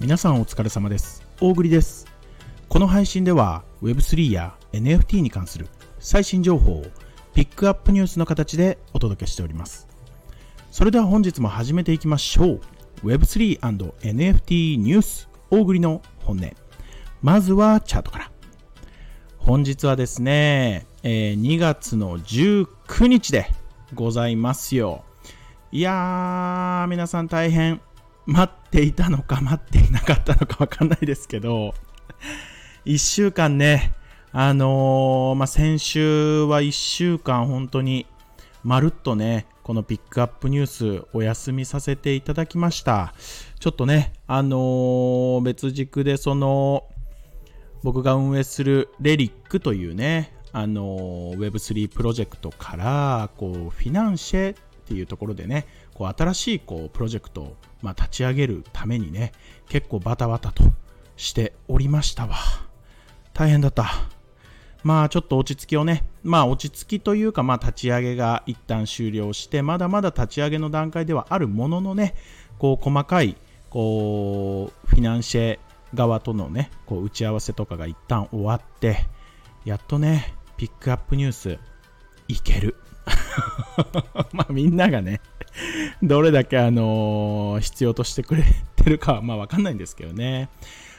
皆さんお疲れ様です。大栗です。この配信では Web3 や NFT に関する最新情報をピックアップニュースの形でお届けしております。それでは本日も始めていきましょう。Web3&NFT ニュース大栗の本音。まずはチャートから。本日はですね、えー、2月の19日でございますよ。いやー皆さん大変。待っていたのか待っていなかったのかわかんないですけど、1週間ね、あのー、まあ、先週は1週間本当にまるっとね、このピックアップニュースお休みさせていただきました。ちょっとね、あのー、別軸でその、僕が運営するレリックというね、あのー、Web3 プロジェクトから、こう、フィナンシェっていうところでね、こう新しいこうプロジェクトをまあ、立ち上げるためにね、結構バタバタとしておりましたわ。大変だった。まあちょっと落ち着きをね、まあ落ち着きというか、まあ立ち上げが一旦終了して、まだまだ立ち上げの段階ではあるもののね、こう細かい、こう、フィナンシェ側とのね、こう打ち合わせとかが一旦終わって、やっとね、ピックアップニュース、いける。まあみんながね、どれだけあの、必要としてくれてるかはまあわかんないんですけどね。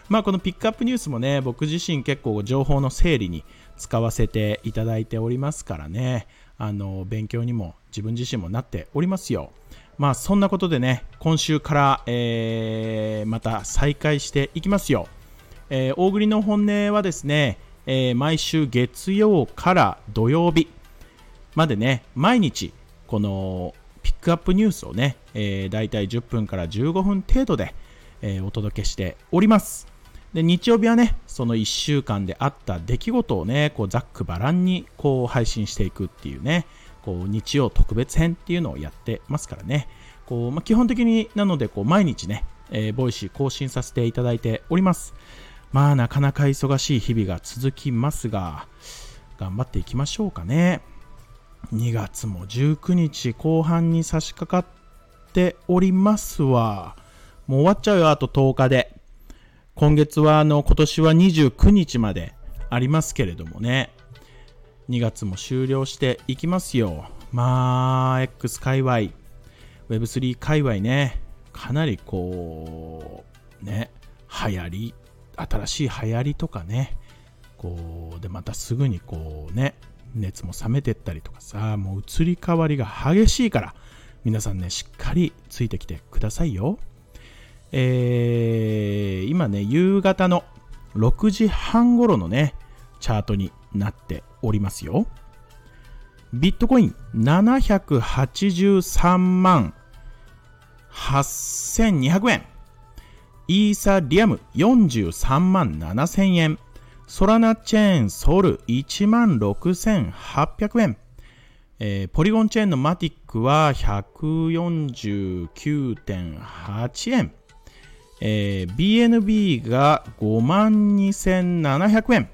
まあこのピックアップニュースもね、僕自身結構情報の整理に使わせていただいておりますからね、あの、勉強にも自分自身もなっておりますよ。まあそんなことでね、今週から、えー、また再開していきますよ。えー、大栗の本音はですね、えー、毎週月曜から土曜日までね、毎日このクアップニュースをね、えー、大体10分から15分程度で、えー、お届けしております。で、日曜日はね、その1週間であった出来事をね、こうざっくばらんにこう配信していくっていうね、こう日曜特別編っていうのをやってますからね、こうまあ、基本的になのでこう毎日ね、えー、ボイシー更新させていただいております。まあなかなか忙しい日々が続きますが、頑張っていきましょうかね。2月も19日後半に差し掛かっておりますわ。もう終わっちゃうよ、あと10日で。今月は、あの、今年は29日までありますけれどもね。2月も終了していきますよ。まあ、X 界隈、Web3 界隈ね、かなりこう、ね、流行り、新しい流行りとかね、こう、で、またすぐにこうね、熱も冷めてったりとかさ、もう移り変わりが激しいから、皆さんね、しっかりついてきてくださいよ。えー、今ね、夕方の6時半頃のね、チャートになっておりますよ。ビットコイン783万8200円。イーサリアム43万7000円。ソラナチェーンソル16,800円。えー、ポリゴンチェーンのマティックは149.8円。えー、BNB が52,700円。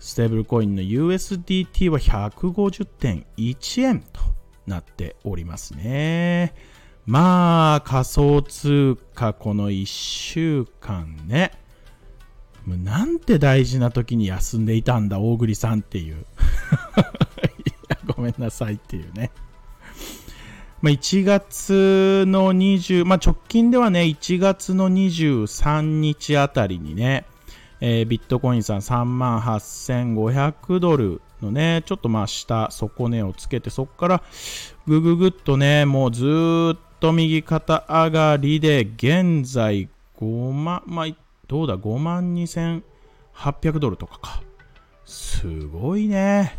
ステーブルコインの USDT は150.1円となっておりますね。まあ、仮想通貨この1週間ね。もうなんて大事な時に休んでいたんだ、大栗さんっていう。ごめんなさいっていうね。まあ、1月の20、まあ、直近ではね、1月の23日あたりにね、えー、ビットコインさん3万8500ドルのね、ちょっとまあ下、底値をつけて、そこからぐぐぐっとね、もうずっと右肩上がりで、現在5万、まあ、どうだ、5万2800ドルとかか。すごいね。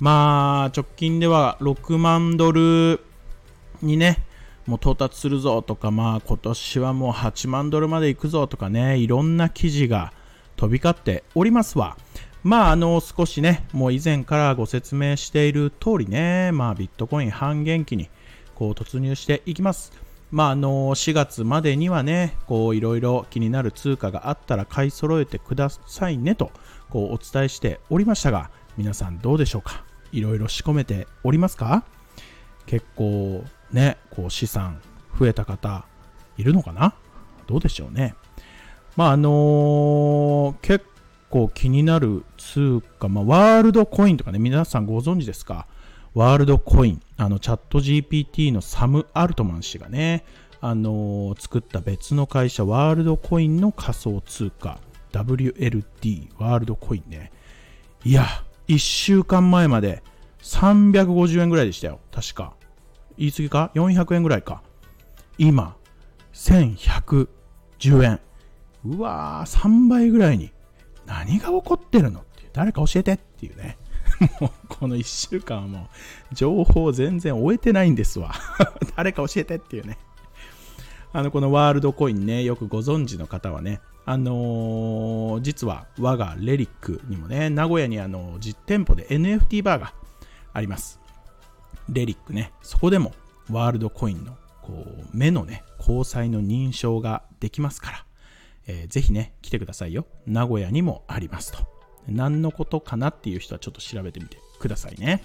まあ、直近では6万ドルにね、もう到達するぞとか、まあ今年はもう8万ドルまで行くぞとかね、いろんな記事が飛び交っておりますわ。まあ、あの、少しね、もう以前からご説明している通りね、まあ、ビットコイン半減期にこう突入していきます。まあ、あの4月までにはね、こういろいろ気になる通貨があったら買い揃えてくださいねとこうお伝えしておりましたが、皆さんどうでしょうか？いろいろ仕込めておりますか？結構ね、こう資産増えた方いるのかな？どうでしょうね。まああのー、結構気になる通貨、まあ、ワールドコインとかね、皆さんご存知ですか？ワールドコイン、あのチャット GPT のサム・アルトマン氏がね、あのー、作った別の会社、ワールドコインの仮想通貨、WLD、ワールドコインね。いや、1週間前まで350円ぐらいでしたよ。確か。言い過ぎか ?400 円ぐらいか。今、1110円。うわー、3倍ぐらいに。何が起こってるの？って。誰か教えてっていうね。もう、この1週間はもう、情報全然終えてないんですわ。誰か教えてっていうね。あの、このワールドコインね、よくご存知の方はね、あのー、実は我がレリックにもね、名古屋にあの実店舗で NFT バーがあります。レリックね、そこでもワールドコインのこう目のね、交際の認証ができますから、えー、ぜひね、来てくださいよ。名古屋にもありますと。何のことかなっていう人はちょっと調べてみてくださいね。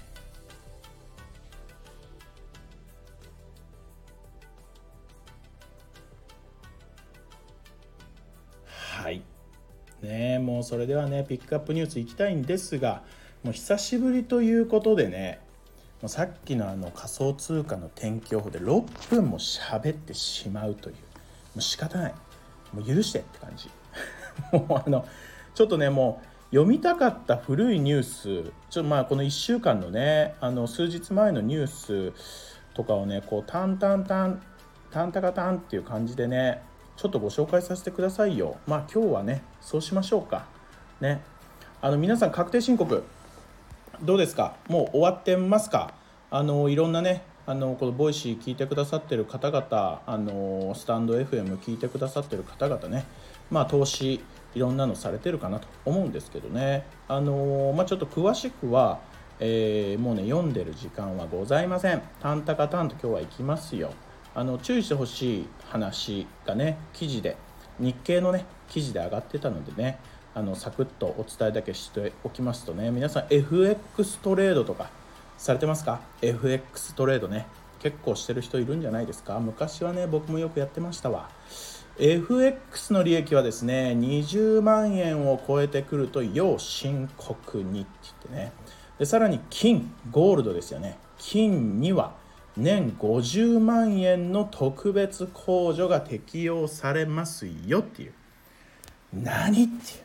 はい。ねもうそれではねピックアップニュースいきたいんですがもう久しぶりということでねもうさっきのあの仮想通貨の天気予報で6分も喋ってしまうというもう仕方ない。もう許してって感じ。もうあのちょっとねもう読みたかった古いニュースちょっとまあこの1週間のねあの数日前のニュースとかをねこうタンタンタンタンタカタンっていう感じでねちょっとご紹介させてくださいよ。まあ今日はね、そうしましょうか。ね。あの皆さん確定申告、どうですか？もう終わってますか？あのいろんなね、あのこのボイシー聞いてくださってる方々、あのスタンド FM 聞いてくださってる方々ね、まあ投資、いろんなのされてるかなと思うんですけどね、あのまあ、ちょっと詳しくは、えー、もうね、読んでる時間はございません。タンタカタンと今日は行きますよ。あの注意してほしい話がね記事で日経のね記事で上がってたのでねあのサクッとお伝えだけしておきますとね皆さん FX トレードとかされてますか？FX トレードね。結構してる人いるんじゃないですか？昔はね僕もよくやってましたわ。FX の利益はですね20万円を超えてくると要深刻にって言ってね。でさらに金ゴールドですよね。金には年50万円の特別控除が適用されますよっていう。何ってい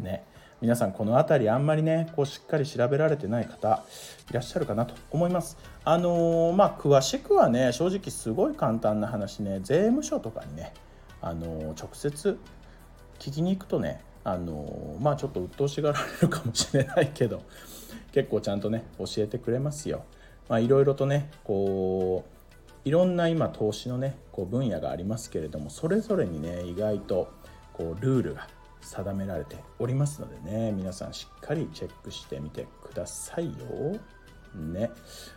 う？ね。皆さんこの辺りあんまりねこうしっかり調べられてない方いらっしゃるかなと思います。あのー、まあ詳しくはね正直すごい簡単な話ね税務署とかにねあのー、直接聞きに行くとねあのー、まあちょっと鬱陶しがられるかもしれないけど結構ちゃんとね教えてくれますよ。まあ、いろいろとねこういろんな今投資のねこう分野がありますけれどもそれぞれにね意外とこうルールが定められておりますのでね皆さんしっかりチェックしてみてくださいよ。ね、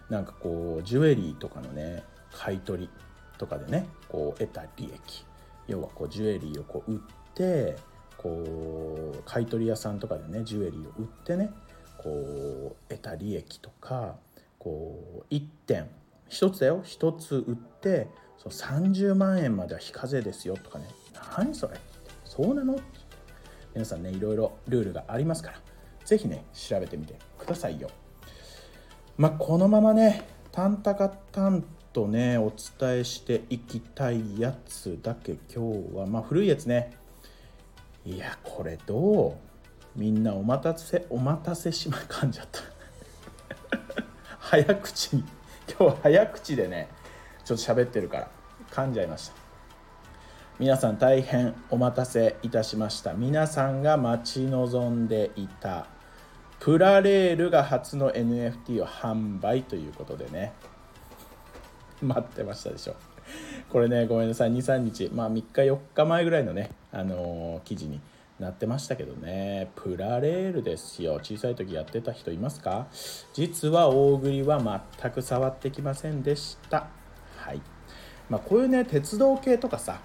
なんかこうジュエリーとかのね買い取りとかでねこう得た利益。要はこうジュエリーをこう売ってこう買い取り屋さんとかでねジュエリーを売ってねこう得た利益とかこう1点1つだよ。1つ売ってその30万円までは非課税ですよとかね。何それ？そうなの？皆さんねいろいろルールがありますから是非ね調べてみてくださいよ。まあこのままねタンタカタンとねお伝えしていきたいやつだけ今日はまあ古いやつね。いやこれどうみんなお待たせお待たせしま噛んじゃった。早口に。今日は早口でねちょっと喋ってるから噛んじゃいました。皆さん大変お待たせいたしました。皆さんが待ち望んでいたプラレールが初の NFT を販売ということでね。待ってましたでしょ。これねごめんなさい。23日。まあ3日4日前ぐらいのねあのー、記事になってましたけどね。プラレールですよ。小さい時やってた人いますか？実は大栗は全く触ってきませんでした。はい。まあ、こういうね鉄道系とかさ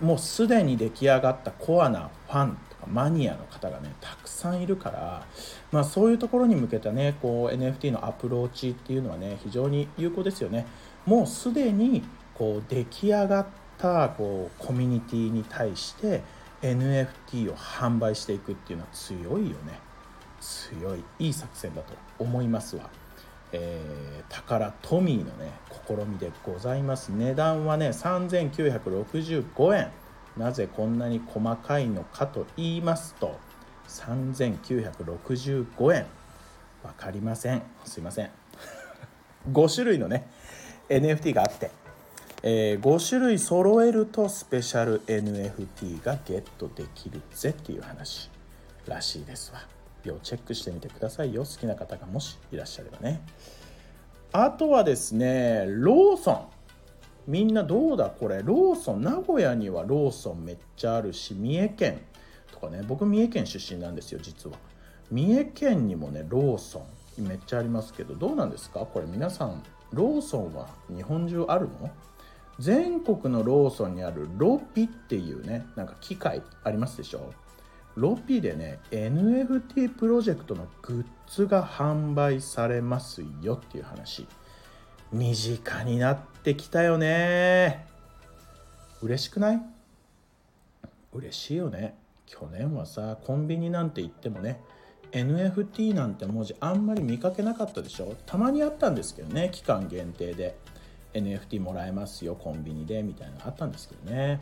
もうすでに出来上がったコアなファンとかマニアの方がねたくさんいるから、まあ、そういうところに向けたねこう NFT のアプローチっていうのはね非常に有効ですよね。もうすでにこう出来上がったこうコミュニティに対して NFT を販売していくっていうのは強いよね。強いいい作戦だと思いますわ、えー、宝トミーのね試みでございます。値段はね3965円。なぜこんなに細かいのかと言いますと3965円。分かりません。すいません。5種類のね NFT があって、えー、5種類揃えるとスペシャル NFT がゲットできるぜっていう話らしいですわ。要チェックしてみてくださいよ。好きな方がもしいらっしゃればね。あとはですねローソン。みんなどうだこれ？ローソン。名古屋にはローソンめっちゃあるし三重県とかね。僕三重県出身なんですよ実は。三重県にもねローソンめっちゃありますけどどうなんですか？これ皆さんローソンは日本中あるの？全国のローソンにあるロピっていうねなんか機械ありますでしょ？ロピでね NFT プロジェクトのグッズが販売されますよっていう話。身近になってきたよね。嬉しくない？嬉しいよね。去年はさコンビニなんて言ってもね NFT なんて文字あんまり見かけなかったでしょ？たまにあったんですけどね期間限定で。NFT もらえますよコンビニでみたいなのあったんですけどね。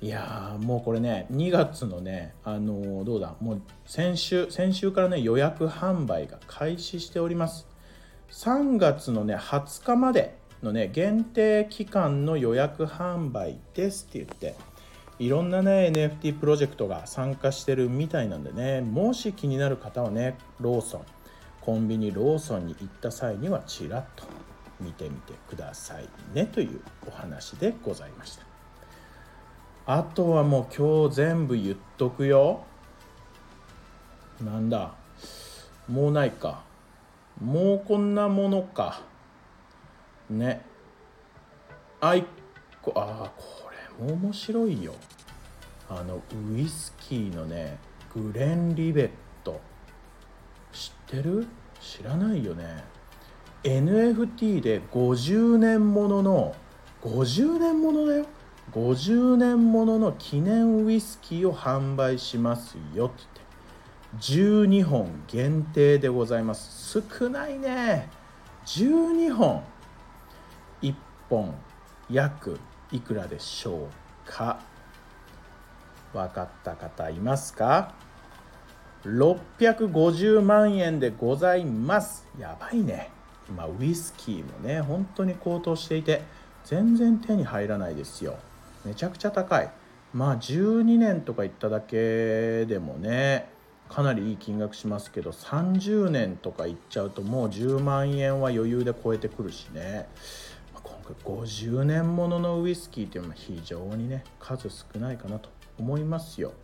いやもうこれね2月のねあのー、どうだもう先週先週からね予約販売が開始しております。3月のね20日までのね限定期間の予約販売ですって言っていろんなね NFT プロジェクトが参加してるみたいなんでねもし気になる方はねローソンコンビニローソンに行った際にはちらっと見てみてくださいねというお話でございました。あとはもう今日全部言っとくよ。なんだ？もうないか。もうこんなものか。ね。あいこあこれも面白いよ。あのウイスキーのねグレン・リベット。知ってる？知らないよね。NFT で50年ものの50年ものだよ。50年ものの記念ウイスキーを販売しますよって。言って12本限定でございます。少ないね。12本。1本約いくらでしょうか。分かった方いますか？650万円でございます。やばいね。まウイスキーもね本当に高騰していて全然手に入らないですよ。めちゃくちゃ高い。まあ12年とか言っただけでもねかなりいい金額しますけど30年とかいっちゃうともう10万円は余裕で超えてくるしね。今回50年もののウイスキーっていうのは非常にね数少ないかなと思いますよ。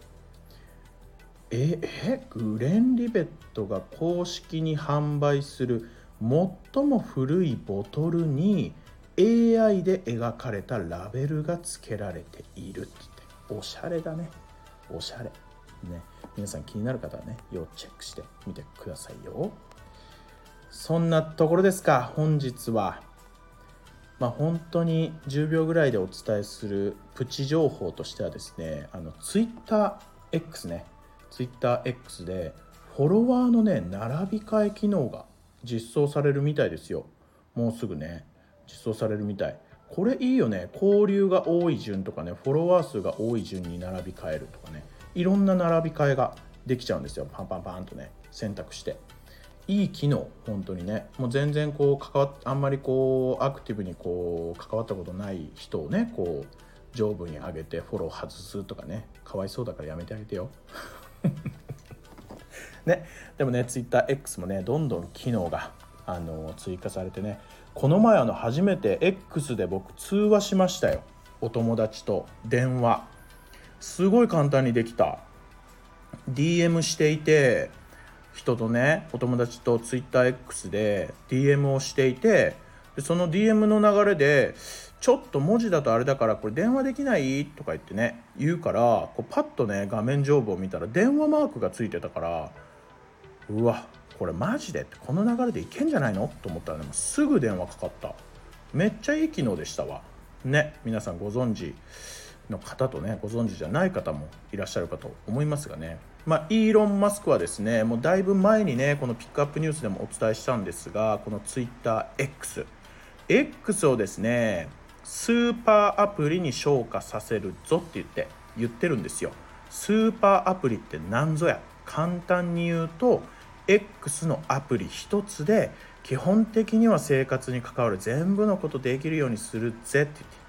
ええグレン・リベットが公式に販売する最も古いボトルに AI で描かれたラベルが付けられているって言って。おしゃれだね。おしゃれ。ね。皆さん気になる方はね要チェックしてみてくださいよ。そんなところですか。本日は。まあ本当に10秒ぐらいでお伝えするプチ情報としてはですねあの TwitterX ね。TwitterX でフォロワーのね並び替え機能が実装されるみたいですよ。もうすぐね。実装されるみたい。これいいよね。交流が多い順とかね。フォロワー数が多い順に並び替えるとかね。いろんな並び替えができちゃうんですよ。パンパンパンとね。選択して。いい機能。本当にね。もう全然こう関わあんまりこうアクティブにこう関わったことない人をね。こう上部に上げてフォロー外すとかね。かわいそうだからやめてあげてよ。ね。でもね TwitterX もねどんどん機能があの追加されてね。この前あの初めて X で僕通話しましたよ。お友達と。電話。すごい簡単にできた。DM していて人とねお友達と TwitterX で DM をしていてでその DM の流れでちょっと文字だとあれだからこれ電話できない？とか言ってね言うからこうパッとね画面上部を見たら電話マークがついてたからうわこれマジでこの流れでいけんじゃないの？と思ったらねすぐ電話かかった。めっちゃいい機能でしたわ。ね皆さんご存知の方とねご存知じゃない方もいらっしゃるかと思いますがね。まあ、イーロン・マスクはですねもうだいぶ前にねこのピックアップニュースでもお伝えしたんですがこのツイッター X X をですねスーパーアプリに昇華させるぞって言って言ってるんですよ。スーパーアプリって何ぞや？簡単に言うと X のアプリ1つで基本的には生活に関わる全部のことできるようにするぜって言って。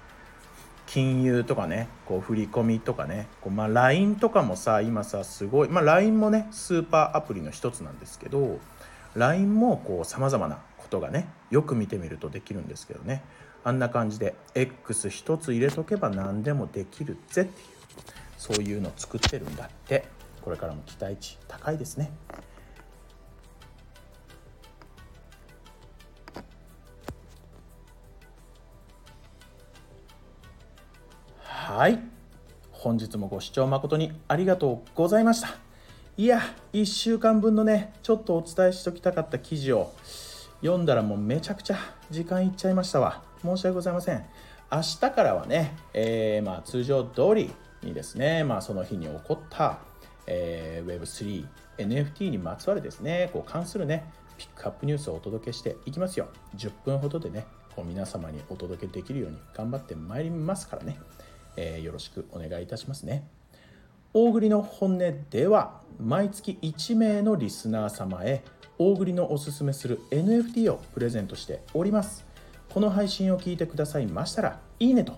金融とかねこう振り込みとかねこう、まあ、LINE とかもさ今さすごい、まあ、LINE もねスーパーアプリの一つなんですけど LINE もこうさまざまなことがねよく見てみるとできるんですけどね。あんな感じで X 一つ入れとけば何でもできるぜっていうそういうの作ってるんだって。これからも期待値高いですね。はい本日もご視聴誠にありがとうございましたいや1週間分のねちょっとお伝えしときたかった記事を読んだらもうめちゃくちゃ時間いっちゃいましたわ申し訳ございません明日からはね、えー、まあ通常通りにですね、まあ、その日に起こった、えー、Web3、NFT にまつわるですね、こう関するね、ピックアップニュースをお届けしていきますよ。10分ほどでね、こう皆様にお届けできるように頑張ってまいりますからね。えー、よろしくお願いいたしますね。大栗の本音では毎月1名のリスナー様へ大栗のおすすめする NFT をプレゼントしております。この配信を聞いてくださいましたらいいねと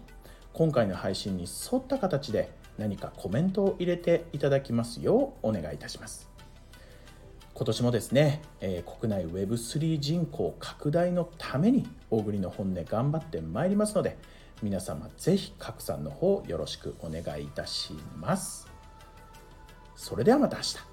今回の配信に沿った形で何かコメントを入れていただきますようお願いいたします。今年もですね、えー、国内 Web3 人口拡大のために大栗の本音頑張ってまいりますので皆様ぜひ拡散の方よろしくお願いいたします。それではまた明日。